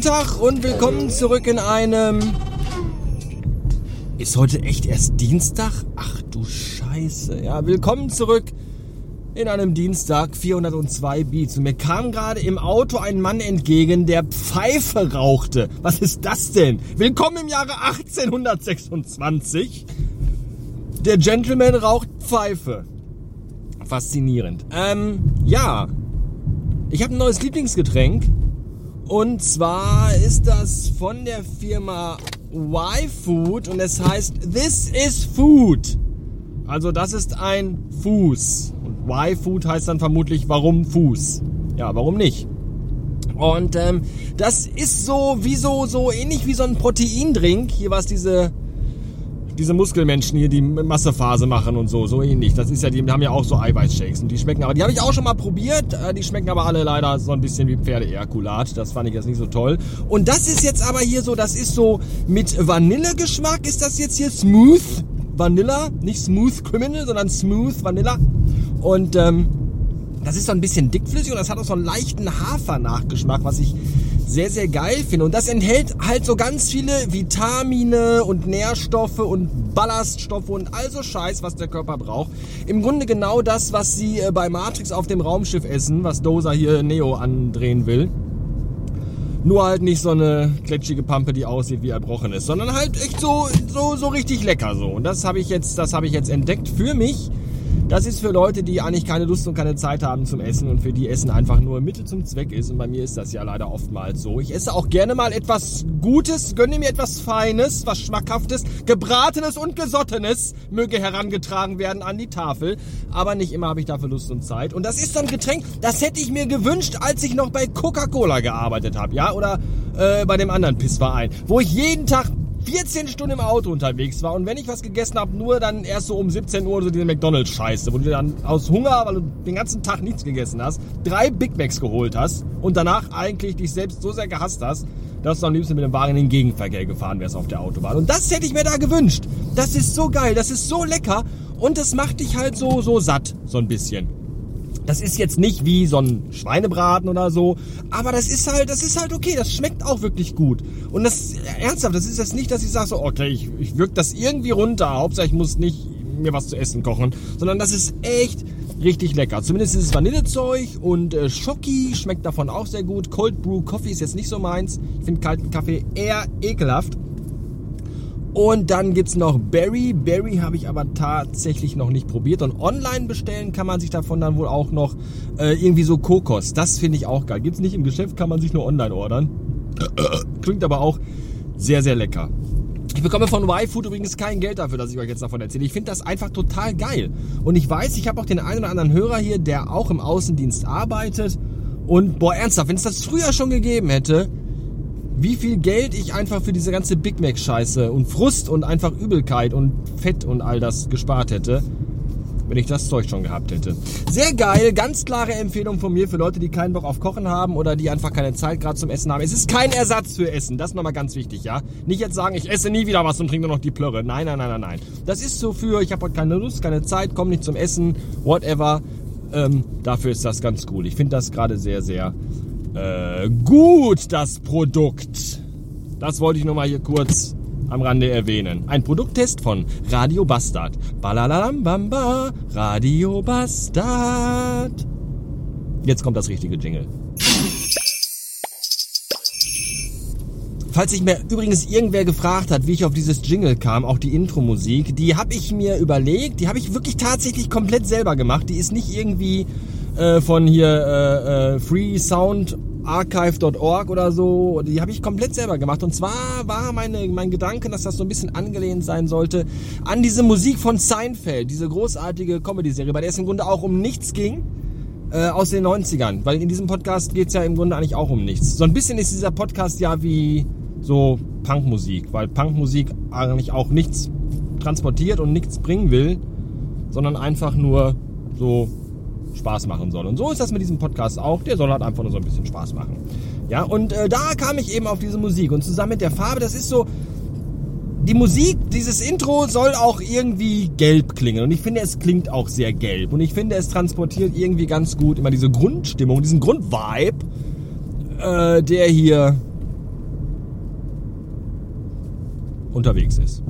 Tag und willkommen zurück in einem... Ist heute echt erst Dienstag? Ach du Scheiße. Ja, willkommen zurück in einem Dienstag 402 Beats. Und mir kam gerade im Auto ein Mann entgegen, der Pfeife rauchte. Was ist das denn? Willkommen im Jahre 1826. Der Gentleman raucht Pfeife. Faszinierend. Ähm, ja. Ich habe ein neues Lieblingsgetränk. Und zwar ist das von der Firma Y-Food und es heißt This is Food. Also das ist ein Fuß. Und Y-Food heißt dann vermutlich warum Fuß. Ja, warum nicht? Und ähm, das ist so wie so, so ähnlich wie so ein Proteindrink. Hier war es diese diese Muskelmenschen hier, die Massephase machen und so, so ähnlich. Das ist ja, die haben ja auch so Eiweißshakes und die schmecken aber, die habe ich auch schon mal probiert, äh, die schmecken aber alle leider so ein bisschen wie Pferdeejakulat. Das fand ich jetzt nicht so toll. Und das ist jetzt aber hier so, das ist so mit Vanillegeschmack, ist das jetzt hier Smooth Vanilla, nicht Smooth Criminal, sondern Smooth Vanilla. Und ähm, das ist so ein bisschen dickflüssig und das hat auch so einen leichten Hafernachgeschmack, was ich sehr, sehr geil finde. Und das enthält halt so ganz viele Vitamine und Nährstoffe und Ballaststoffe und all so Scheiß, was der Körper braucht. Im Grunde genau das, was sie äh, bei Matrix auf dem Raumschiff essen, was Dozer hier Neo andrehen will. Nur halt nicht so eine kletschige Pampe, die aussieht wie erbrochen ist, sondern halt echt so, so, so richtig lecker so. Und das habe ich jetzt, das habe ich jetzt entdeckt für mich das ist für Leute, die eigentlich keine Lust und keine Zeit haben zum Essen und für die Essen einfach nur Mittel zum Zweck ist. Und bei mir ist das ja leider oftmals so. Ich esse auch gerne mal etwas Gutes, gönne mir etwas Feines, was Schmackhaftes, Gebratenes und Gesottenes möge herangetragen werden an die Tafel. Aber nicht immer habe ich dafür Lust und Zeit. Und das ist so ein Getränk, das hätte ich mir gewünscht, als ich noch bei Coca-Cola gearbeitet habe, ja, oder äh, bei dem anderen Pissverein, wo ich jeden Tag 14 Stunden im Auto unterwegs war und wenn ich was gegessen habe, nur dann erst so um 17 Uhr so diese McDonalds-Scheiße, wo du dann aus Hunger, weil du den ganzen Tag nichts gegessen hast, drei Big Macs geholt hast und danach eigentlich dich selbst so sehr gehasst hast, dass du am liebsten mit dem Wagen in den Gegenverkehr gefahren wärst auf der Autobahn. Und das hätte ich mir da gewünscht. Das ist so geil, das ist so lecker und das macht dich halt so, so satt, so ein bisschen. Das ist jetzt nicht wie so ein Schweinebraten oder so, aber das ist halt, das ist halt okay, das schmeckt auch wirklich gut. Und das, ernsthaft, das ist jetzt nicht, dass ich sage so, okay, ich, ich wirke das irgendwie runter, Hauptsache ich muss nicht mir was zu essen kochen, sondern das ist echt richtig lecker. Zumindest ist es Vanillezeug und äh, Schoki schmeckt davon auch sehr gut. Cold Brew Coffee ist jetzt nicht so meins. Ich finde kalten Kaffee eher ekelhaft. Und dann gibt es noch Berry. Berry habe ich aber tatsächlich noch nicht probiert. Und online bestellen kann man sich davon dann wohl auch noch äh, irgendwie so Kokos. Das finde ich auch geil. Gibt es nicht im Geschäft, kann man sich nur online ordern. Klingt aber auch sehr, sehr lecker. Ich bekomme von Y-Food übrigens kein Geld dafür, dass ich euch jetzt davon erzähle. Ich finde das einfach total geil. Und ich weiß, ich habe auch den einen oder anderen Hörer hier, der auch im Außendienst arbeitet. Und boah, ernsthaft, wenn es das früher schon gegeben hätte, wie viel Geld ich einfach für diese ganze Big Mac Scheiße und Frust und einfach Übelkeit und Fett und all das gespart hätte, wenn ich das Zeug schon gehabt hätte. Sehr geil, ganz klare Empfehlung von mir für Leute, die keinen Bock auf Kochen haben oder die einfach keine Zeit gerade zum Essen haben. Es ist kein Ersatz für Essen, das ist nochmal ganz wichtig, ja? Nicht jetzt sagen, ich esse nie wieder was und trinke nur noch die Plörre. Nein, nein, nein, nein, nein. Das ist so für, ich habe heute keine Lust, keine Zeit, komme nicht zum Essen, whatever. Ähm, dafür ist das ganz cool. Ich finde das gerade sehr, sehr äh, gut, das Produkt. Das wollte ich nur mal hier kurz am Rande erwähnen. Ein Produkttest von Radio Bastard. Balalalambamba, Radio Bastard. Jetzt kommt das richtige Jingle. Falls sich mir übrigens irgendwer gefragt hat, wie ich auf dieses Jingle kam, auch die Intro-Musik, die habe ich mir überlegt, die habe ich wirklich tatsächlich komplett selber gemacht. Die ist nicht irgendwie äh, von hier äh, äh, freesoundarchive.org oder so. Die habe ich komplett selber gemacht. Und zwar war meine, mein Gedanke, dass das so ein bisschen angelehnt sein sollte an diese Musik von Seinfeld, diese großartige Comedy-Serie, bei der es im Grunde auch um nichts ging. Äh, aus den 90ern, weil in diesem Podcast geht's ja im Grunde eigentlich auch um nichts. So ein bisschen ist dieser Podcast ja wie so Punkmusik, weil Punkmusik eigentlich auch nichts transportiert und nichts bringen will, sondern einfach nur so Spaß machen soll. Und so ist das mit diesem Podcast auch. Der soll halt einfach nur so ein bisschen Spaß machen. Ja, und äh, da kam ich eben auf diese Musik. Und zusammen mit der Farbe, das ist so. Die Musik, dieses Intro soll auch irgendwie gelb klingen. Und ich finde, es klingt auch sehr gelb. Und ich finde, es transportiert irgendwie ganz gut immer diese Grundstimmung, diesen Grundvibe, äh, der hier unterwegs ist.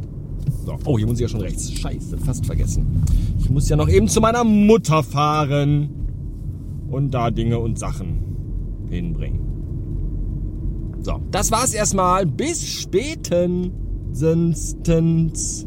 So. Oh, hier muss ich ja schon rechts. Scheiße, fast vergessen. Ich muss ja noch eben zu meiner Mutter fahren und da Dinge und Sachen hinbringen. So, das war's erstmal. Bis spätestens.